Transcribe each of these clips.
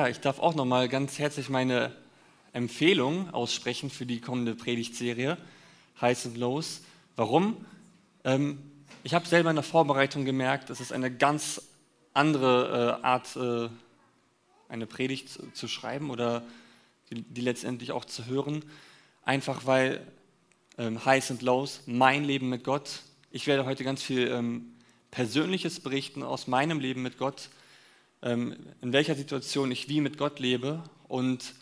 Ja, ich darf auch nochmal ganz herzlich meine Empfehlung aussprechen für die kommende Predigtserie Highs and Lows. Warum? Ähm, ich habe selber in der Vorbereitung gemerkt, es ist eine ganz andere äh, Art, äh, eine Predigt zu schreiben oder die, die, letztendlich auch zu hören. Einfach weil ähm, Highs and Lows, mein Leben mit Gott. Ich werde heute ganz viel ähm, Persönliches berichten aus meinem Leben mit Gott, in welcher Situation ich wie mit Gott lebe. Und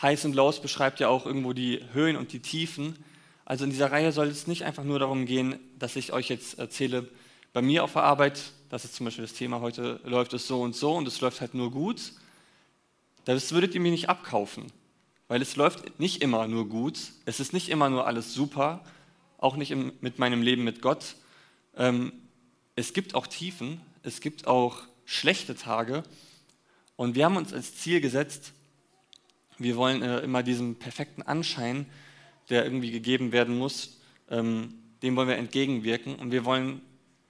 Highs and Lows beschreibt ja auch irgendwo die Höhen und die Tiefen. Also in dieser Reihe soll es nicht einfach nur darum gehen, dass ich euch jetzt erzähle, bei mir auf der Arbeit, das ist zum Beispiel das Thema heute, läuft es so und so und es läuft halt nur gut. Das würdet ihr mir nicht abkaufen, weil es läuft nicht immer nur gut, es ist nicht immer nur alles super, auch nicht im, mit meinem Leben mit Gott. Ähm, es gibt auch Tiefen, es gibt auch schlechte Tage und wir haben uns als Ziel gesetzt, wir wollen äh, immer diesen perfekten Anschein der irgendwie gegeben werden muss, ähm, dem wollen wir entgegenwirken und wir wollen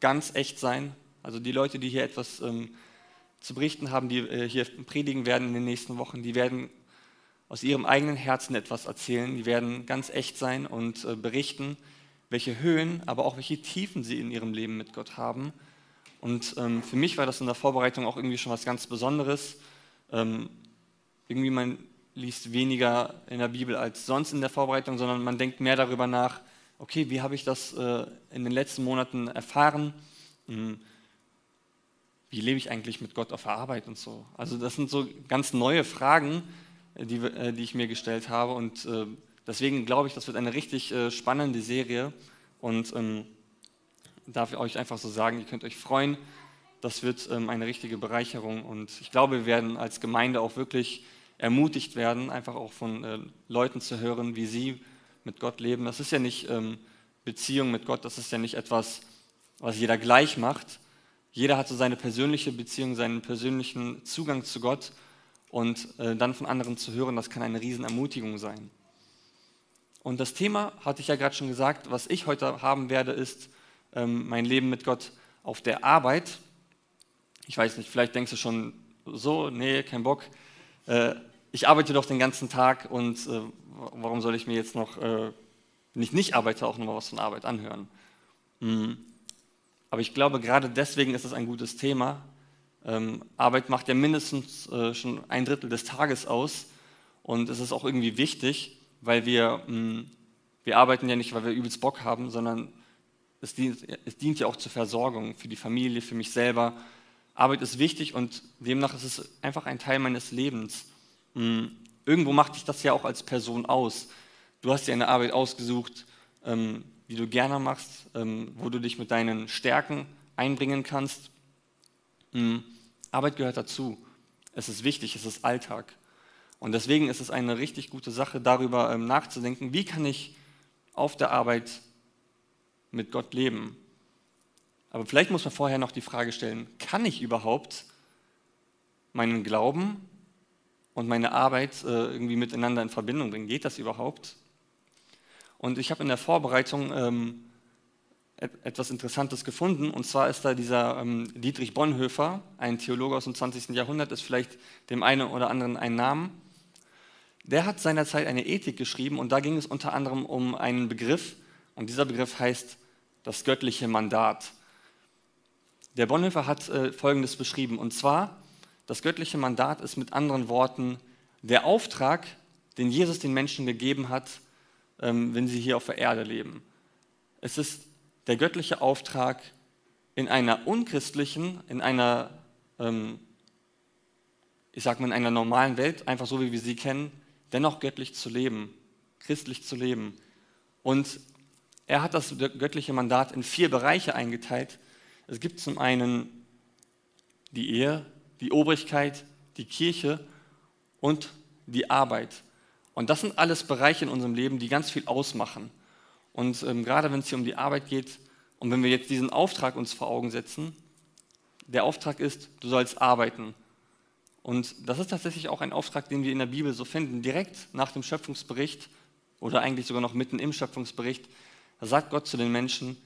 ganz echt sein. Also die Leute, die hier etwas ähm, zu berichten haben, die äh, hier predigen werden in den nächsten Wochen, die werden aus ihrem eigenen Herzen etwas erzählen, die werden ganz echt sein und äh, berichten, welche Höhen, aber auch welche Tiefen sie in ihrem Leben mit Gott haben. Und ähm, für mich war das in der Vorbereitung auch irgendwie schon was ganz Besonderes. Ähm, irgendwie mein liest weniger in der Bibel als sonst in der Vorbereitung, sondern man denkt mehr darüber nach, okay, wie habe ich das äh, in den letzten Monaten erfahren? Hm, wie lebe ich eigentlich mit Gott auf der Arbeit und so? Also das sind so ganz neue Fragen, äh, die, äh, die ich mir gestellt habe und äh, deswegen glaube ich, das wird eine richtig äh, spannende Serie und ähm, darf ich euch einfach so sagen, ihr könnt euch freuen, das wird ähm, eine richtige Bereicherung und ich glaube, wir werden als Gemeinde auch wirklich ermutigt werden, einfach auch von äh, Leuten zu hören, wie sie mit Gott leben. Das ist ja nicht ähm, Beziehung mit Gott, das ist ja nicht etwas, was jeder gleich macht. Jeder hat so seine persönliche Beziehung, seinen persönlichen Zugang zu Gott und äh, dann von anderen zu hören, das kann eine Riesenermutigung sein. Und das Thema, hatte ich ja gerade schon gesagt, was ich heute haben werde, ist ähm, mein Leben mit Gott auf der Arbeit. Ich weiß nicht, vielleicht denkst du schon so, nee, kein Bock. Äh, ich arbeite doch den ganzen Tag und äh, warum soll ich mir jetzt noch, äh, wenn ich nicht arbeite, auch noch mal was von Arbeit anhören? Mhm. Aber ich glaube, gerade deswegen ist es ein gutes Thema. Ähm, Arbeit macht ja mindestens äh, schon ein Drittel des Tages aus und es ist auch irgendwie wichtig, weil wir, mh, mm, wir arbeiten ja nicht, weil wir übelst Bock haben, sondern es dient, es dient ja auch zur Versorgung für die Familie, für mich selber. Arbeit ist wichtig und demnach ist es einfach ein Teil meines Lebens. Hm, irgendwo macht dich das ja auch als Person aus. Du hast dir eine Arbeit ausgesucht, ähm, die du gerne machst, ähm, wo du dich mit deinen Stärken einbringen kannst. Hm, Arbeit gehört dazu. Es ist wichtig, es ist Alltag. Und deswegen ist es eine richtig gute Sache, darüber ähm, nachzudenken, wie kann ich auf der Arbeit mit Gott leben. Aber vielleicht muss man vorher noch die Frage stellen, kann ich überhaupt meinen Glauben und meine Arbeit äh, irgendwie miteinander in Verbindung bringen. Geht das überhaupt? Und ich habe in der Vorbereitung ähm, etwas Interessantes gefunden. Und zwar ist da dieser ähm, Dietrich Bonhoeffer, ein Theologe aus dem 20. Jahrhundert, ist vielleicht dem einen oder anderen ein Name. Der hat seinerzeit eine Ethik geschrieben und da ging es unter anderem um einen Begriff. Und dieser Begriff heißt das göttliche Mandat. Der Bonhoeffer hat äh, Folgendes beschrieben. Und zwar, das göttliche Mandat ist mit anderen Worten der Auftrag, den Jesus den Menschen gegeben hat, ähm, wenn sie hier auf der Erde leben. Es ist der göttliche Auftrag, in einer unchristlichen, in einer, ähm, ich sag mal, in einer normalen Welt, einfach so wie wir sie kennen, dennoch göttlich zu leben, christlich zu leben. Und er hat das göttliche Mandat in vier Bereiche eingeteilt. Es gibt zum einen die Ehe, die Obrigkeit, die Kirche und die Arbeit. Und das sind alles Bereiche in unserem Leben, die ganz viel ausmachen. Und ähm, gerade wenn es hier um die Arbeit geht und wenn wir jetzt diesen Auftrag uns vor Augen setzen, der Auftrag ist, du sollst arbeiten. Und das ist tatsächlich auch ein Auftrag, den wir in der Bibel so finden. Direkt nach dem Schöpfungsbericht oder eigentlich sogar noch mitten im Schöpfungsbericht, da sagt Gott zu den Menschen,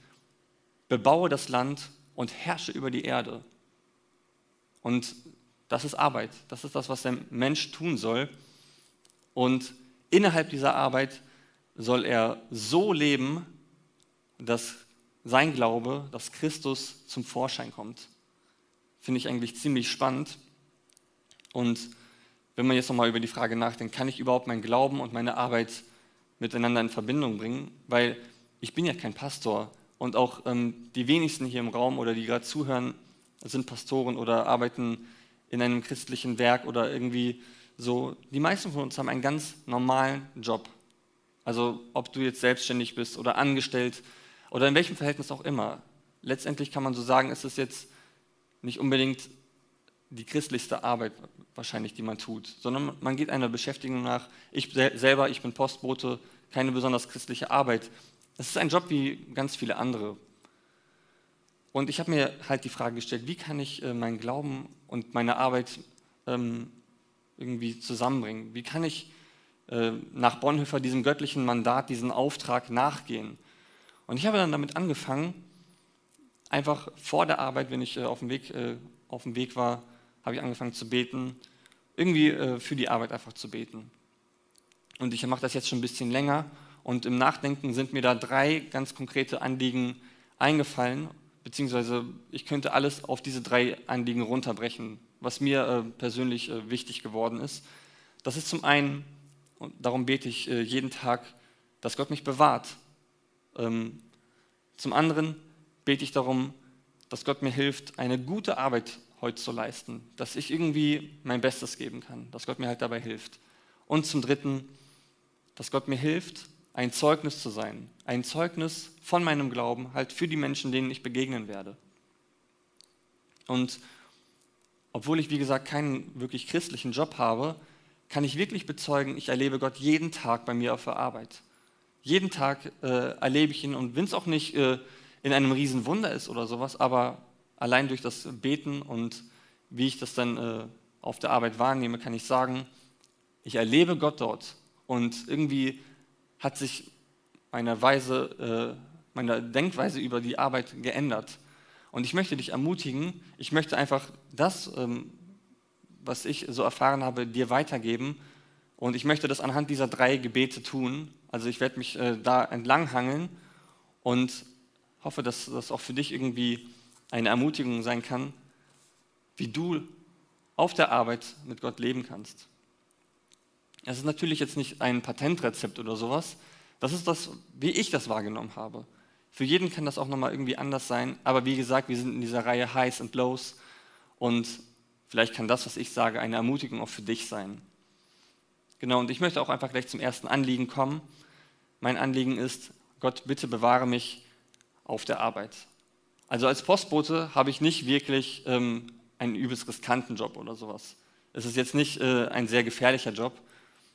bebaue das Land und herrsche über die Erde. Und Das ist Arbeit. Das ist das, was der Mensch tun soll. Und innerhalb dieser Arbeit soll er so leben, dass sein Glaube, dass Christus zum Vorschein kommt. Finde ich eigentlich ziemlich spannend. Und wenn man jetzt nochmal über die Frage nachdenkt, kann ich überhaupt meinen Glauben und meine Arbeit miteinander in Verbindung bringen? Weil ich bin ja kein Pastor und auch ähm, die wenigsten hier im Raum oder die gerade zuhören, sind Pastoren oder arbeiten in einem christlichen Werk oder irgendwie so. Die meisten von uns haben einen ganz normalen Job. Also ob du jetzt selbstständig bist oder angestellt oder in welchem Verhältnis auch immer. Letztendlich kann man so sagen, ist es jetzt nicht unbedingt die christlichste Arbeit wahrscheinlich, die man tut, sondern man geht einer Beschäftigung nach. Ich selber, ich bin Postbote, keine besonders christliche Arbeit. Es ist ein Job wie ganz viele andere. Und ich habe mir halt die Frage gestellt, wie kann ich äh, meinen Glauben und meine Arbeit ähm, irgendwie zusammenbringen? Wie kann ich äh, nach Bonhoeffer diesem göttlichen Mandat, diesem Auftrag nachgehen? Und ich habe dann damit angefangen, einfach vor der Arbeit, wenn ich äh, auf, dem Weg, auf dem Weg war, habe ich angefangen zu beten, irgendwie für die Arbeit einfach zu beten. Und ich mache das jetzt schon ein bisschen länger und im Nachdenken sind mir da drei ganz konkrete Anliegen eingefallen, beziehungsweise ich könnte alles auf diese drei Anliegen runterbrechen, was mir äh, persönlich äh, wichtig geworden ist. Das ist zum einen, und darum bete ich äh, jeden Tag, dass Gott mich bewahrt ähm, zum anderen bete ich darum, dass Gott mir hilft, eine gute Arbeit heute zu leisten, dass ich irgendwie mein Bestes geben kann, dass Gott mir halt dabei hilft. Und zum Dritten, dass Gott mir hilft, ein Zeugnis zu sein, ein Zeugnis von meinem Glauben halt für die Menschen, denen ich begegnen werde. Und obwohl ich, wie gesagt, keinen wirklich christlichen Job habe, kann ich wirklich bezeugen, ich erlebe Gott jeden Tag bei mir auf der Arbeit. Jeden Tag äh, erlebe ich ihn und wenn es auch nicht äh, in einem Riesenwunder ist oder sowas, aber allein durch das Beten und wie ich das dann äh, auf der Arbeit wahrnehme, kann ich sagen, ich erlebe Gott dort und irgendwie hat sich meine Weise, äh, meine Denkweise über die Arbeit geändert. Und ich möchte dich ermutigen, ich möchte einfach das, ähm, was ich so erfahren habe, dir weitergeben. Und ich möchte das anhand dieser drei Gebete tun. Also ich werde mich äh, da entlanghangeln und hoffe, dass das auch für dich irgendwie eine Ermutigung sein kann, wie du auf der Arbeit mit Gott leben kannst. Es ist natürlich jetzt nicht ein Patentrezept oder sowas. Das ist das, wie ich das wahrgenommen habe. Für jeden kann das auch nochmal irgendwie anders sein. Aber wie gesagt, wir sind in dieser Reihe Highs und Lows. Und vielleicht kann das, was ich sage, eine Ermutigung auch für dich sein. Genau, und ich möchte auch einfach gleich zum ersten Anliegen kommen. Mein Anliegen ist, Gott, bitte bewahre mich auf der Arbeit. Also als Postbote habe ich nicht wirklich ähm, einen übelst riskanten Job oder sowas. Es ist jetzt nicht äh, ein sehr gefährlicher Job.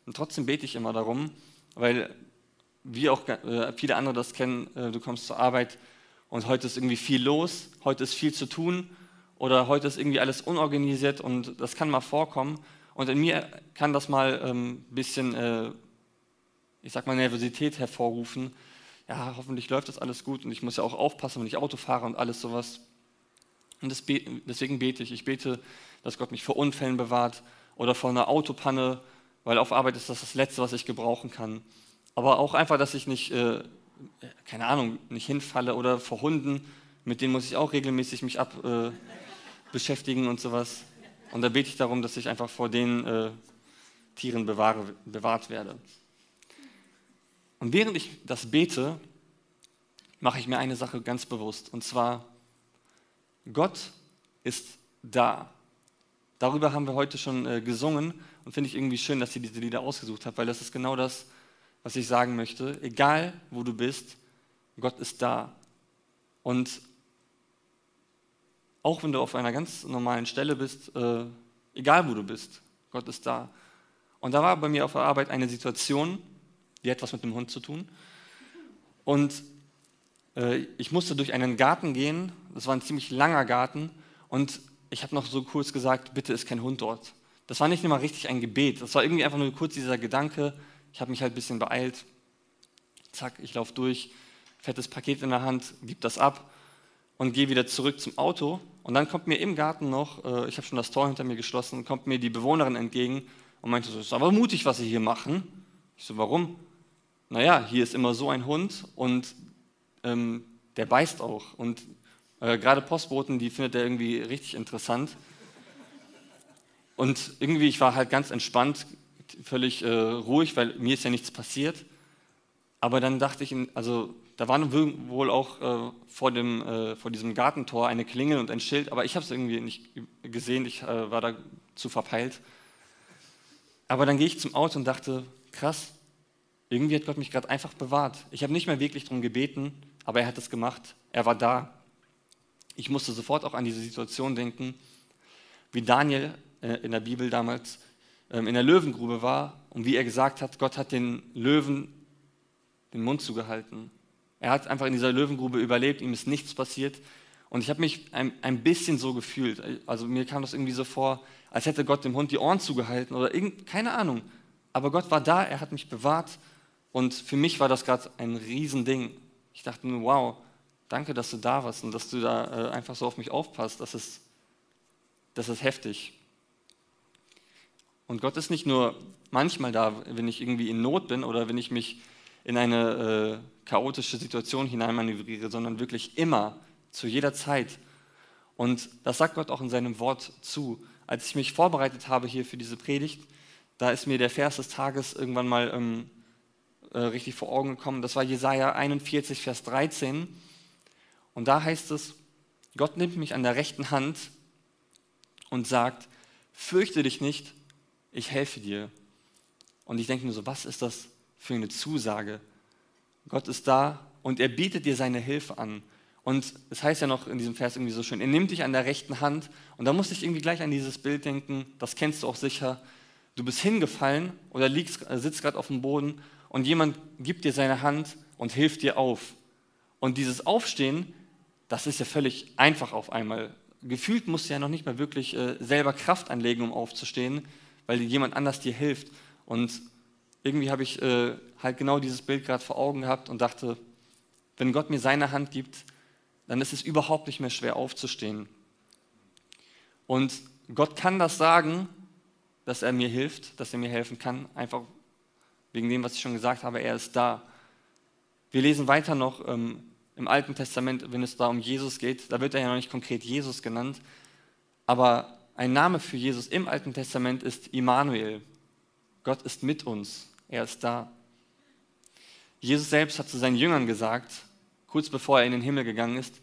Und trotzdem bete ich immer darum, weil wie auch äh, viele andere das kennen, äh, du kommst zur Arbeit und heute ist irgendwie viel los, heute ist viel zu tun oder heute ist irgendwie alles unorganisiert und das kann mal vorkommen. Und in mir kann das mal ein ähm, bisschen äh, ich sag mal, Nervosität hervorrufen. Ja, hoffentlich läuft das alles gut und ich muss ja auch aufpassen, wenn ich Auto fahre und alles sowas. Und deswegen bete ich. Ich bete, dass Gott mich vor Unfällen bewahrt oder vor einer Autopanne, weil auf Arbeit ist das das Letzte, was ich gebrauchen kann. Aber auch einfach, dass ich nicht, äh, keine Ahnung, nicht hinfalle oder vor Hunden, mit denen muss ich auch regelmäßig mich ab äh, beschäftigen und sowas. Und da bete ich darum, dass ich einfach vor den äh, Tieren bewahre, bewahrt werde. Und während ich das bete, mache ich mir eine Sache ganz bewusst. Und zwar, Gott ist da. Darüber haben wir heute schon äh, gesungen und finde ich irgendwie schön, dass ihr diese Lieder ausgesucht habt, weil das ist genau das, was ich sagen möchte. Egal, wo du bist, Gott ist da. Und auch wenn du auf einer ganz normalen Stelle bist, äh, egal wo du bist, Gott ist da. Und da war bei mir auf der Arbeit eine Situation, die hat was mit dem Hund zu tun. Und äh, ich musste durch einen Garten gehen. Das war ein ziemlich langer Garten. Und ich habe noch so kurz gesagt, bitte ist kein Hund dort. Das war nicht immer richtig ein Gebet. Das war irgendwie einfach nur kurz dieser Gedanke. Ich habe mich halt ein bisschen beeilt. Zack, ich laufe durch, fettes Paket in der Hand, gib das ab. und gehe wieder zurück zum Auto. Und dann kommt mir im Garten noch, äh, ich habe schon das Tor hinter mir geschlossen, kommt mir die Bewohnerin entgegen und meinte so, ist aber mutig, was Sie hier machen. Ich so, warum? Naja, hier ist immer so ein Hund und ähm, der beißt auch. Und äh, gerade Postboten, die findet er irgendwie richtig interessant. Und irgendwie, ich war halt ganz entspannt, völlig äh, ruhig, weil mir ist ja nichts passiert. Aber dann dachte ich, also da war wohl auch äh, vor, dem, äh, vor diesem Gartentor eine Klingel und ein Schild, aber ich habe es irgendwie nicht gesehen, ich äh, war da zu verpeilt. Aber dann gehe ich zum Auto und dachte, krass, irgendwie hat Gott mich gerade einfach bewahrt. Ich habe nicht mehr wirklich darum gebeten, aber er hat es gemacht. Er war da. Ich musste sofort auch an diese Situation denken, wie Daniel in der Bibel damals ähm, in der Löwengrube war und wie er gesagt hat, Gott hat den Löwen den Mund zugehalten. Er hat einfach in dieser Löwengrube überlebt, ihm ist nichts passiert. Und ich habe mich ein, ein bisschen so gefühlt. Also mir kam das irgendwie so vor, als hätte Gott dem Hund die Ohren zugehalten oder irgend, keine Ahnung. Aber Gott war da, er hat mich bewahrt. Und für mich war das gerade ein Riesending. Ich dachte nur, wow, danke, dass du da warst und dass du da äh, einfach so auf mich aufpasst. Das ist, das ist heftig. Und Gott ist nicht nur manchmal da, wenn ich irgendwie in Not bin oder wenn ich mich in eine äh, chaotische Situation hineinmanövriere, sondern wirklich immer, zu jeder Zeit. Und das sagt Gott auch in seinem Wort zu. Als ich mich vorbereitet habe hier für diese Predigt, da ist mir der Vers des Tages irgendwann mal ähm, äh, richtig vor Augen gekommen. Das war Jesaja 41, Vers 13. Und da heißt es: Gott nimmt mich an der rechten Hand und sagt: Fürchte dich nicht, ich helfe dir. Und ich denke mir so: Was ist das für eine Zusage. Gott ist da und er bietet dir seine Hilfe an. Und es heißt ja noch in diesem Vers irgendwie so schön, er nimmt dich an der rechten Hand. Und da musste ich irgendwie gleich an dieses Bild denken, das kennst du auch sicher. Du bist hingefallen oder liegst, äh, sitzt gerade auf dem Boden und jemand gibt dir seine Hand und hilft dir auf. Und dieses Aufstehen, das ist ja völlig einfach auf einmal. Gefühlt musst du ja noch nicht mal wirklich äh, selber Kraft anlegen, um aufzustehen, weil jemand anders dir hilft. Und irgendwie habe ich äh, halt genau dieses Bild gerade vor Augen gehabt und dachte, wenn Gott mir seine Hand gibt, dann ist es überhaupt nicht mehr schwer aufzustehen. Und Gott kann das sagen, dass er mir hilft, dass er mir helfen kann, einfach wegen dem, was ich schon gesagt habe, er ist da. Wir lesen weiter noch ähm, im Alten Testament, wenn es da um Jesus geht, da wird er ja noch nicht konkret Jesus genannt, aber ein Name für Jesus im Alten Testament ist Immanuel. Gott ist mit uns. Er ist da. Jesus selbst hat zu seinen Jüngern gesagt, kurz bevor er in den Himmel gegangen ist,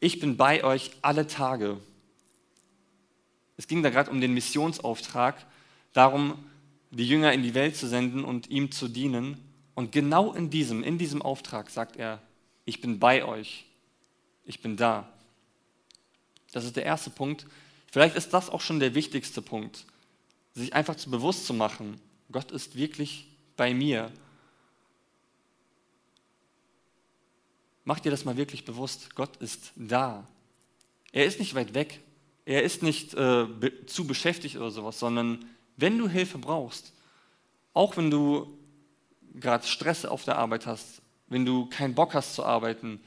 ich bin bei euch alle Tage. Es ging da gerade um den Missionsauftrag, darum, die Jünger in die Welt zu senden und ihm zu dienen. Und genau in diesem, in diesem Auftrag sagt er, ich bin bei euch, ich bin da. Das ist der erste Punkt. Vielleicht ist das auch schon der wichtigste Punkt, sich einfach zu bewusst zu machen, Gott ist wirklich bei mir. Mach dir das mal wirklich bewusst. Gott ist da. Er ist nicht weit weg. Er ist nicht äh, be zu beschäftigt oder sowas, sondern wenn du Hilfe brauchst, auch wenn du gerade Stress auf der Arbeit hast, wenn du keinen Bock hast zu arbeiten,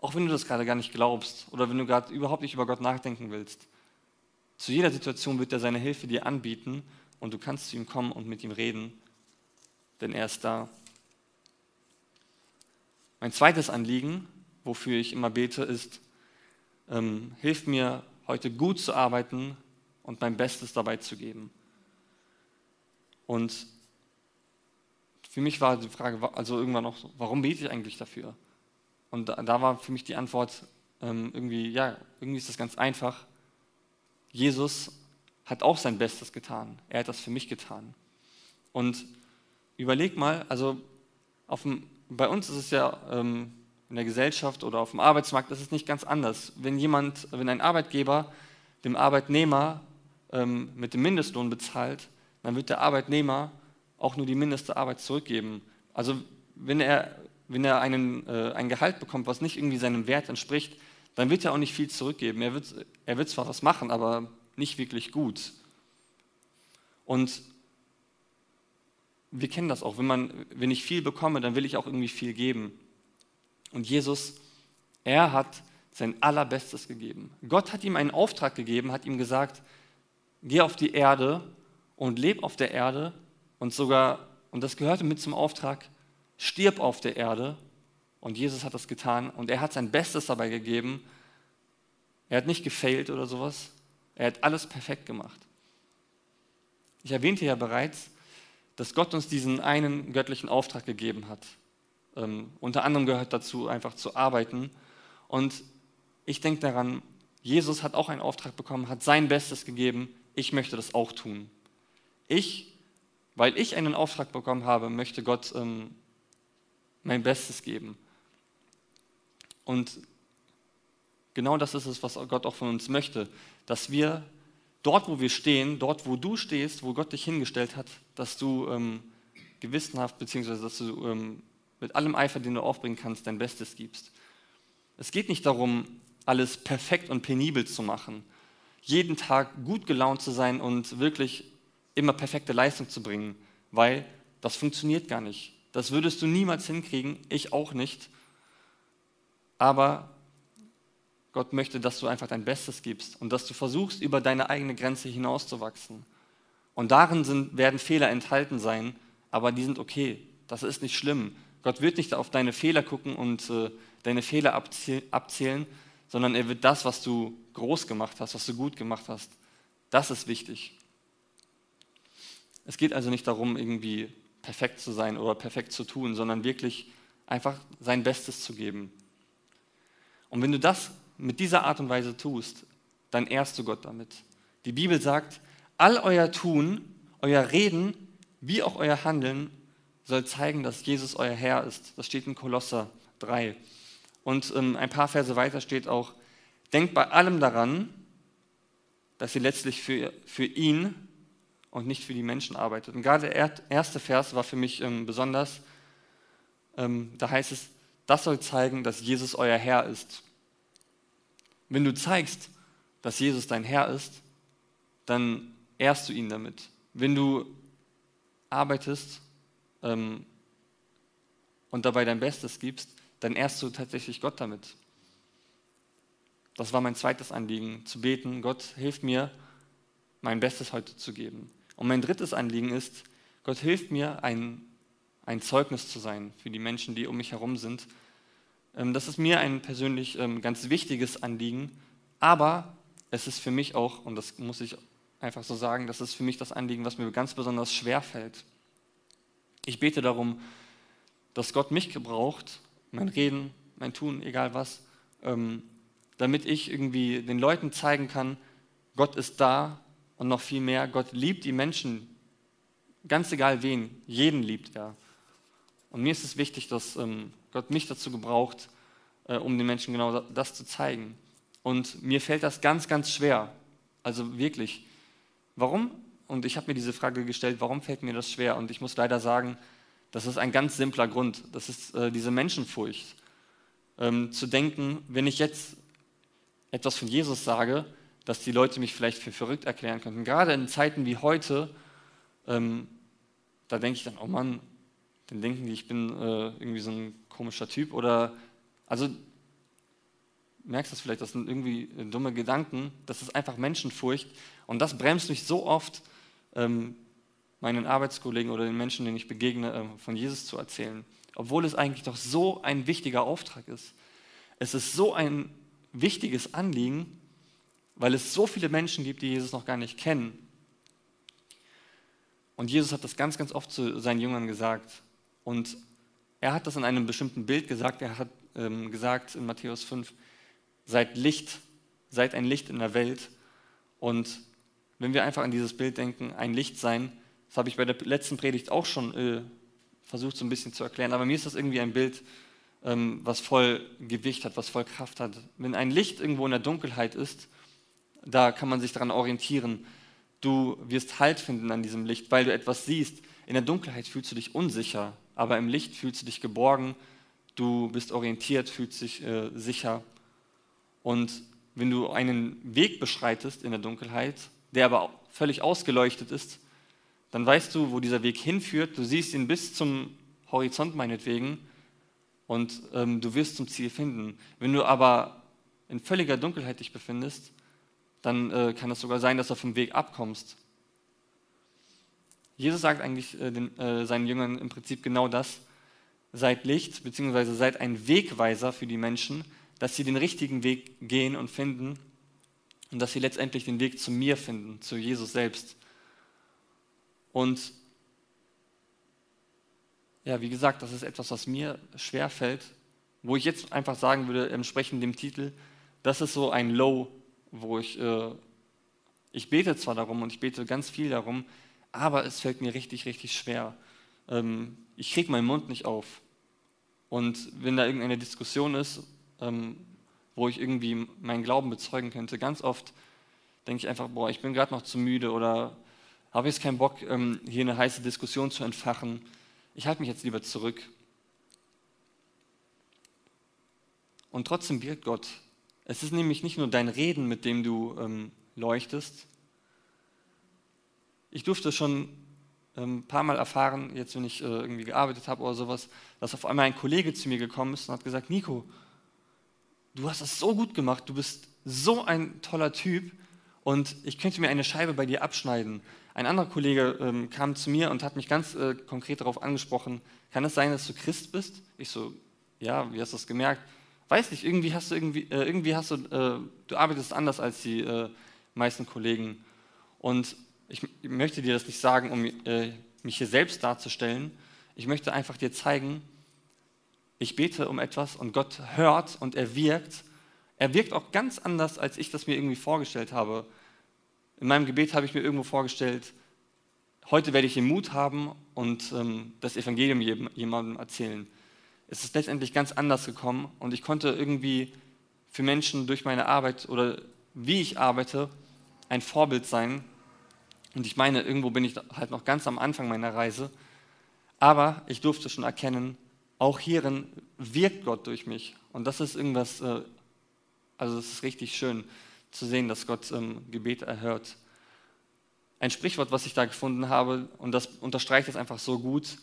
auch wenn du das gerade gar nicht glaubst oder wenn du gerade überhaupt nicht über Gott nachdenken willst, zu jeder Situation wird er seine Hilfe dir anbieten und du kannst zu ihm kommen und mit ihm reden denn er ist da. Mein zweites Anliegen, wofür ich immer bete, ist, ähm, hilf mir heute gut zu arbeiten und mein Bestes dabei zu geben. Und für mich war die Frage, also irgendwann noch, warum bete ich eigentlich dafür? Und da, da war für mich die Antwort ähm, irgendwie, ja, irgendwie ist das ganz einfach. Jesus hat auch sein Bestes getan. Er hat das für mich getan. Und überleg mal, also dem, bei uns ist es ja ähm, in der Gesellschaft oder auf dem Arbeitsmarkt ist es nicht ganz anders. Wenn jemand, wenn ein Arbeitgeber dem Arbeitnehmer ähm, mit dem Mindestlohn bezahlt, dann wird der Arbeitnehmer auch nur die mindeste Arbeit zurückgeben. Also wenn er, wenn er einen, äh, ein Gehalt bekommt, was nicht irgendwie seinem Wert entspricht, dann wird er auch nicht viel zurückgeben. Er wird, er wird zwar was machen, aber nicht wirklich gut. Und wir kennen das auch, wenn, man, wenn ich viel bekomme, dann will ich auch irgendwie viel geben. Und Jesus, er hat sein allerbestes gegeben. Gott hat ihm einen Auftrag gegeben, hat ihm gesagt, geh auf die Erde und leb auf der Erde und sogar, und das gehörte mit zum Auftrag, stirb auf der Erde. Und Jesus hat das getan und er hat sein Bestes dabei gegeben. Er hat nicht gefailt oder sowas. Er hat alles perfekt gemacht. Ich erwähnte ja bereits, dass Gott uns diesen einen göttlichen Auftrag gegeben hat. Ähm, unter anderem gehört dazu, einfach zu arbeiten. Und ich denke daran, Jesus hat auch einen Auftrag bekommen, hat sein Bestes gegeben. Ich möchte das auch tun. Ich, weil ich einen Auftrag bekommen habe, möchte Gott ähm, mein Bestes geben. Und genau das ist es, was Gott auch von uns möchte, dass wir dort, wo wir stehen, dort, wo du stehst, wo Gott dich hingestellt hat, dass du ähm, gewissenhaft, beziehungsweise dass du ähm, mit allem Eifer, den du aufbringen kannst, dein Bestes gibst. Es geht nicht darum, alles perfekt und penibel zu machen, jeden Tag gut gelaunt zu sein und wirklich immer perfekte Leistung zu bringen, weil das funktioniert gar nicht. Das würdest du niemals hinkriegen, ich auch nicht. Aber Gott möchte, dass du einfach dein Bestes gibst und dass du versuchst, über deine eigene Grenze hinauszuwachsen. Und darin sind, werden Fehler enthalten sein, aber die sind okay. Das ist nicht schlimm. Gott wird nicht auf deine Fehler gucken und äh, deine Fehler abzählen, sondern er wird das, was du groß gemacht hast, was du gut gemacht hast, das ist wichtig. Es geht also nicht darum, irgendwie perfekt zu sein oder perfekt zu tun, sondern wirklich einfach sein Bestes zu geben. Und wenn du das mit dieser Art und Weise tust, dann ehrst du Gott damit. Die Bibel sagt, all euer Tun, euer Reden, wie auch euer Handeln soll zeigen, dass Jesus euer Herr ist. Das steht in Kolosser 3. Und ähm, ein paar Verse weiter steht auch, denkt bei allem daran, dass ihr letztlich für, für ihn und nicht für die Menschen arbeitet. Und gerade der erste Vers war für mich ähm, besonders. Ähm, da heißt es, das soll zeigen, dass Jesus euer Herr ist. Wenn du zeigst, dass Jesus dein Herr ist, dann ehrst du ihn damit. Wenn du arbeitest ähm, und dabei dein Bestes gibst, dann ehrst du tatsächlich Gott damit. Das war mein zweites Anliegen, zu beten, Gott, hilf mir, mein Bestes heute zu geben. Und mein drittes Anliegen ist, Gott hilft mir, ein, ein Zeugnis zu sein für die Menschen, die um mich herum sind. Ähm, das ist mir ein persönlich ähm, ganz wichtiges Anliegen, aber es ist für mich auch, und das muss ich einfach so sagen, das ist für mich das Anliegen, was mir ganz besonders schwer fällt. Ich bete darum, dass Gott mich gebraucht, mein Reden, mein Tun, egal was, ähm, damit ich irgendwie den Leuten zeigen kann, Gott ist da und noch viel mehr, Gott liebt die Menschen, ganz egal wen, jeden liebt er. Und mir ist es wichtig, dass ähm, Gott mich dazu gebraucht, äh, um den Menschen genau das zu zeigen. Und mir fällt das ganz, ganz schwer. Also wirklich. Warum? Und ich habe mir diese Frage gestellt, warum fällt mir das schwer? Und ich muss leider sagen, das ist ein ganz simpler Grund. Das ist äh, diese Menschenfurcht. Ähm, zu denken, wenn ich jetzt etwas von Jesus sage, dass die Leute mich vielleicht für verrückt erklären könnten. Gerade in Zeiten wie heute, ähm, da denke ich dann, oh Mann, dann denken die, ich bin äh, irgendwie so ein komischer Typ. Oder, also, merkst du das vielleicht, das sind irgendwie dumme Gedanken, das ist einfach Menschenfurcht. Und das bremst mich so oft, ähm, meinen Arbeitskollegen oder den Menschen, denen ich begegne, äh, von Jesus zu erzählen. Obwohl es eigentlich doch so ein wichtiger Auftrag ist. Es ist so ein wichtiges Anliegen, weil es so viele Menschen gibt, die Jesus noch gar nicht kennen. Und Jesus hat das ganz, ganz oft zu seinen Jüngern gesagt. Und er hat das in einem bestimmten Bild gesagt. Er hat ähm, gesagt in Matthäus 5, seid Licht, seid ein Licht in der Welt. Und wenn wir einfach an dieses Bild denken, ein Licht sein, das habe ich bei der letzten Predigt auch schon äh, versucht so ein bisschen zu erklären, aber mir ist das irgendwie ein Bild, ähm, was voll Gewicht hat, was voll Kraft hat. Wenn ein Licht irgendwo in der Dunkelheit ist, da kann man sich daran orientieren. Du wirst Halt finden an diesem Licht, weil du etwas siehst. In der Dunkelheit fühlst du dich unsicher, aber im Licht fühlst du dich geborgen, du bist orientiert, fühlst dich äh, sicher. Und wenn du einen Weg beschreitest in der Dunkelheit, der aber völlig ausgeleuchtet ist, dann weißt du, wo dieser Weg hinführt. Du siehst ihn bis zum Horizont meinetwegen und ähm, du wirst zum Ziel finden. Wenn du aber in völliger Dunkelheit dich befindest, dann äh, kann es sogar sein, dass du vom Weg abkommst. Jesus sagt eigentlich äh, den, äh, seinen Jüngern im Prinzip genau das. Seid Licht, beziehungsweise seid ein Wegweiser für die Menschen, dass sie den richtigen Weg gehen und finden und dass sie letztendlich den Weg zu mir finden, zu Jesus selbst. Und ja, wie gesagt, das ist etwas, was mir schwer fällt, wo ich jetzt einfach sagen würde, entsprechend dem Titel, das ist so ein Low, wo ich, äh, ich bete zwar darum und ich bete ganz viel darum, aber es fällt mir richtig, richtig schwer. Ähm, ich kriege meinen Mund nicht auf. Und wenn da irgendeine Diskussion ist, ähm, wo ich irgendwie meinen Glauben bezeugen könnte, ganz oft denke ich einfach, boah, ich bin gerade noch zu müde oder habe jetzt keinen Bock, ähm, hier eine heiße Diskussion zu entfachen. Ich halte mich jetzt lieber zurück. Und trotzdem wirkt Gott. Es ist nämlich nicht nur dein Reden, mit dem du leuchtest. Ich durfte schon ähm, ein paar Mal erfahren, jetzt wenn ich äh, irgendwie gearbeitet habe oder sowas, dass auf einmal ein Kollege zu mir gekommen ist und hat gesagt, Nico, du hast das so gut gemacht, du bist so ein toller Typ und ich könnte mir eine Scheibe bei dir abschneiden. Ein anderer Kollege ähm, kam zu mir und hat mich ganz äh, konkret darauf angesprochen, kann es sein, dass du Christ bist? Ich so, ja, wie hast du das gemerkt? Weiß nicht, irgendwie hast du irgendwie, äh, irgendwie hast du, äh, du arbeitest anders als die äh, meisten Kollegen. Und ich, möchte dir das nicht sagen, um äh, mich hier selbst darzustellen. Ich möchte einfach dir zeigen, ich bete um etwas und Gott hört und er wirkt. Er wirkt auch ganz anders, als ich das mir irgendwie vorgestellt habe. In meinem Gebet habe ich mir irgendwo vorgestellt, heute werde ich den Mut haben und ähm, das Evangelium jemandem erzählen. Es ist letztendlich ganz anders gekommen und ich konnte irgendwie für Menschen durch meine Arbeit oder wie ich arbeite ein Vorbild sein. Und ich meine, irgendwo bin ich halt noch ganz am Anfang meiner Reise. Aber ich durfte schon erkennen, auch hierin wirkt Gott durch mich. Und das ist irgendwas, äh, also es ist richtig schön zu sehen, dass Gott ähm, Gebet erhört. Ein Sprichwort, was ich da gefunden habe, und das unterstreicht es einfach so gut.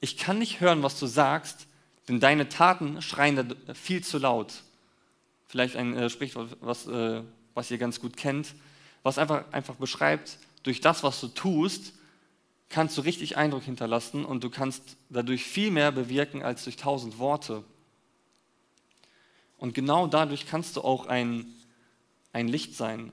Ich kann nicht hören, was du sagst, denn deine Taten schreien viel zu laut. Vielleicht ein äh, Sprichwort, was, äh, was ihr ganz gut kennt, was einfach, einfach beschreibt, durch das, was du tust, kannst du richtig Eindruck hinterlassen und du kannst dadurch viel mehr bewirken als durch tausend Worte. Und genau dadurch kannst du auch ein, ein Licht sein.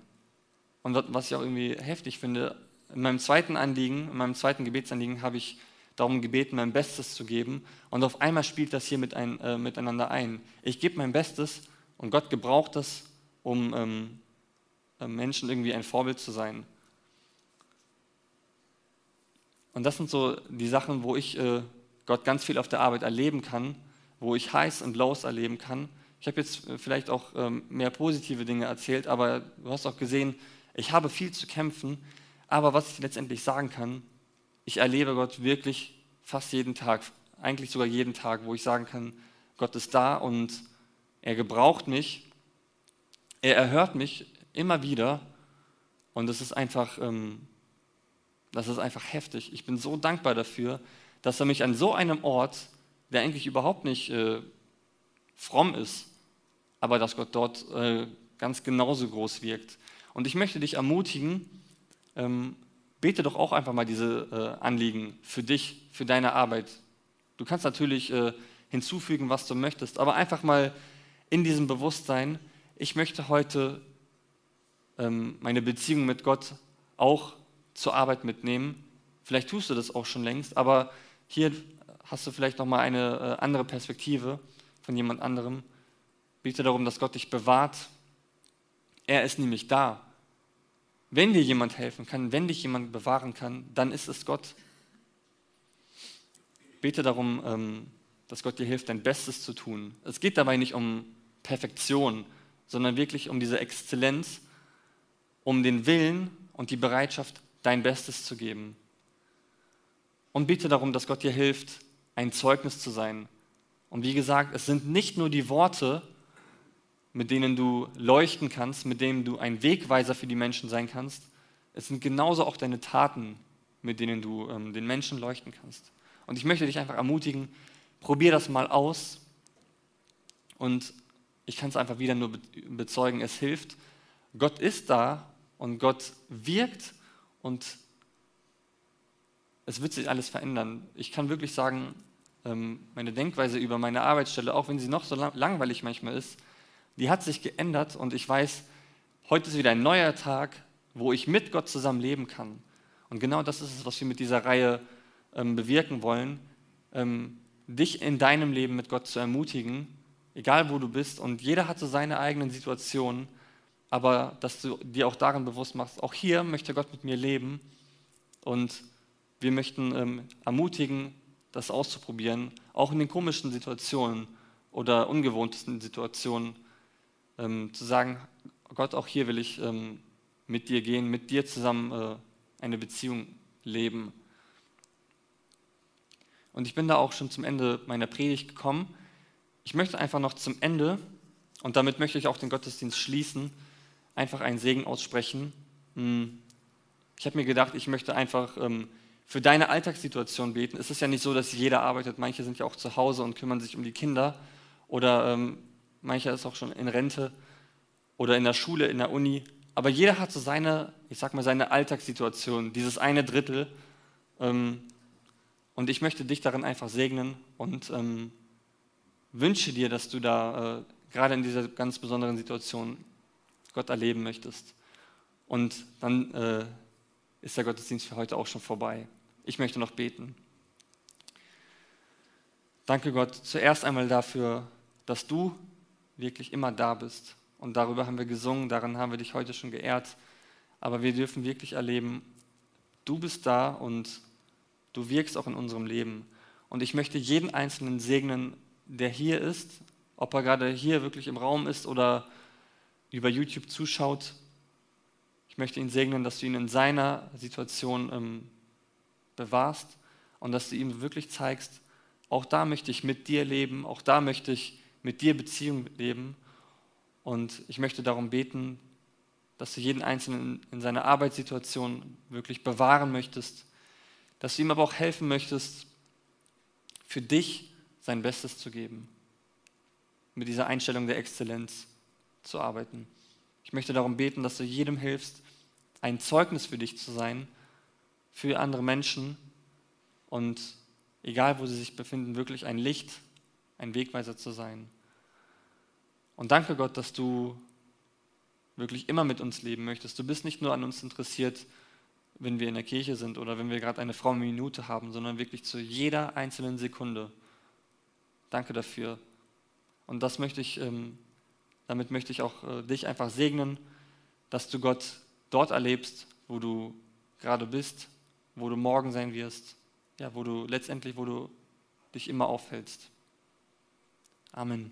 Und was ich auch irgendwie heftig finde, in meinem zweiten Anliegen, in meinem zweiten Gebetsanliegen habe ich darum gebeten, mein Bestes zu geben. Und auf einmal spielt das hier mit ein, äh, miteinander ein. Ich gebe mein Bestes und Gott gebraucht das, um ähm, äh, Menschen irgendwie ein Vorbild zu sein. Und das sind so die Sachen, wo ich äh, Gott ganz viel auf der Arbeit erleben kann, wo ich Highs und Lows erleben kann. Ich habe jetzt äh, vielleicht auch ähm, mehr positive Dinge erzählt, aber du hast auch gesehen, ich habe viel zu kämpfen. Aber was ich letztendlich sagen kann, ich erlebe Gott wirklich fast jeden Tag, eigentlich sogar jeden Tag, wo ich sagen kann, Gott ist da und er gebraucht mich, er erhört mich immer wieder und es ist einfach ähm, das ist einfach heftig. Ich bin so dankbar dafür, dass er mich an so einem Ort, der eigentlich überhaupt nicht äh, fromm ist, aber dass Gott dort äh, ganz genauso groß wirkt. Und ich möchte dich ermutigen, ähm, bete doch auch einfach mal diese äh, Anliegen für dich, für deine Arbeit. Du kannst natürlich äh, hinzufügen, was du möchtest, aber einfach mal in diesem Bewusstsein, ich möchte heute ähm, meine Beziehung mit Gott auch zur Arbeit mitnehmen. Vielleicht tust du das auch schon längst, aber hier hast du vielleicht nochmal eine äh, andere Perspektive von jemand anderem. Bitte darum, dass Gott dich bewahrt. Er ist nämlich da. Wenn dir jemand helfen kann, wenn dich jemand bewahren kann, dann ist es Gott. Bete darum, ähm, dass Gott dir hilft, dein Bestes zu tun. Es geht dabei nicht um Perfektion, sondern wirklich um diese Exzellenz, um den Willen und die Bereitschaft, dein Bestes zu geben. Und bitte darum, dass Gott dir hilft, ein Zeugnis zu sein. Und wie gesagt, es sind nicht nur die Worte, mit denen du leuchten kannst, mit denen du ein Wegweiser für die Menschen sein kannst. Es sind genauso auch deine Taten, mit denen du ähm, den Menschen leuchten kannst. Und ich möchte dich einfach ermutigen, probier das mal aus und ich kann es einfach wieder nur bezeugen, es hilft. Gott ist da und Gott wirkt und es wird sich alles verändern. Ich kann wirklich sagen, ähm, meine Denkweise über meine Arbeitsstelle, auch wenn sie noch so langweilig manchmal ist, die hat sich geändert und ich weiß, heute ist wieder ein neuer Tag, wo ich mit Gott zusammen leben kann. Und genau das ist es, was wir mit dieser Reihe ähm, bewirken wollen, ähm, dich in deinem Leben mit Gott zu ermutigen, egal wo du bist. Und jeder hat so seine eigenen Situationen, aber dass du dir auch darin bewusst machst, auch hier möchte Gott mit mir leben und wir möchten ähm, ermutigen, das auszuprobieren, auch in den komischen Situationen oder ungewohntesten Situationen, ähm, zu sagen, Gott, auch hier will ich ähm, mit dir gehen, mit dir zusammen äh, eine Beziehung leben. Und ich bin da auch schon zum Ende meiner Predigt gekommen. Ich möchte einfach noch zum Ende, und damit möchte ich auch den Gottesdienst schließen, einfach einen Segen aussprechen. Hm. Ich habe mir gedacht, ich möchte einfach ähm, für deine Alltagssituation beten. Es ist ja nicht so, dass jeder arbeitet. Manche sind ja auch zu Hause und kümmern sich um die Kinder. Oder ähm, mancher ist auch schon in Rente oder in der Schule, in der Uni. Aber jeder hat so seine, ich sag mal, seine Alltagssituation, dieses eine Drittel. Ähm, und ich möchte dich darin einfach segnen und wünsche dir, dass du da äh, gerade in dieser ganz besonderen Situation Gott erleben möchtest. Und dann äh, ist der Gottesdienst für heute auch schon vorbei. Ich möchte noch beten. Danke Gott zuerst einmal dafür, dass du wirklich immer da bist und darüber haben wir gesungen, daran haben wir dich heute schon geehrt. Aber wir dürfen wirklich erleben, du bist da und du wirkst auch in unserem Leben. Und ich möchte jeden Einzelnen segnen, der hier ist, ob er gerade hier wirklich im Raum ist oder über YouTube zuschaut. Ich möchte ihn segnen, dass du ihn in seiner Situation ähm, bewahrst und dass du ihm wirklich zeigst, auch da möchte ich mit dir leben, auch da möchte ich mit dir Beziehung leben und ich möchte darum beten, dass du jeden Einzelnen in seiner Arbeitssituation wirklich bewahren möchtest, dass du ihm aber auch helfen möchtest, für dich sein Bestes zu geben, mit dieser Einstellung der Exzellenz zu arbeiten. Ich möchte darum beten, dass du jedem hilfst, ein Zeugnis für dich zu sein, für andere Menschen und egal wo sie sich befinden, wirklich ein Licht, ein Wegweiser zu sein. Und danke Gott, dass du wirklich immer mit uns leben möchtest. Du bist nicht nur an uns interessiert, wenn wir in der Kirche sind oder wenn wir gerade eine fromme Minute haben, sondern wirklich zu jeder einzelnen Sekunde. Danke dafür. Und das möchte ich, ähm, damit möchte ich auch äh, dich einfach segnen, dass du Gott dort erlebst, wo du gerade bist, wo du morgen sein wirst, ja, wo du letztendlich, wo du dich immer aufhältst. Amen.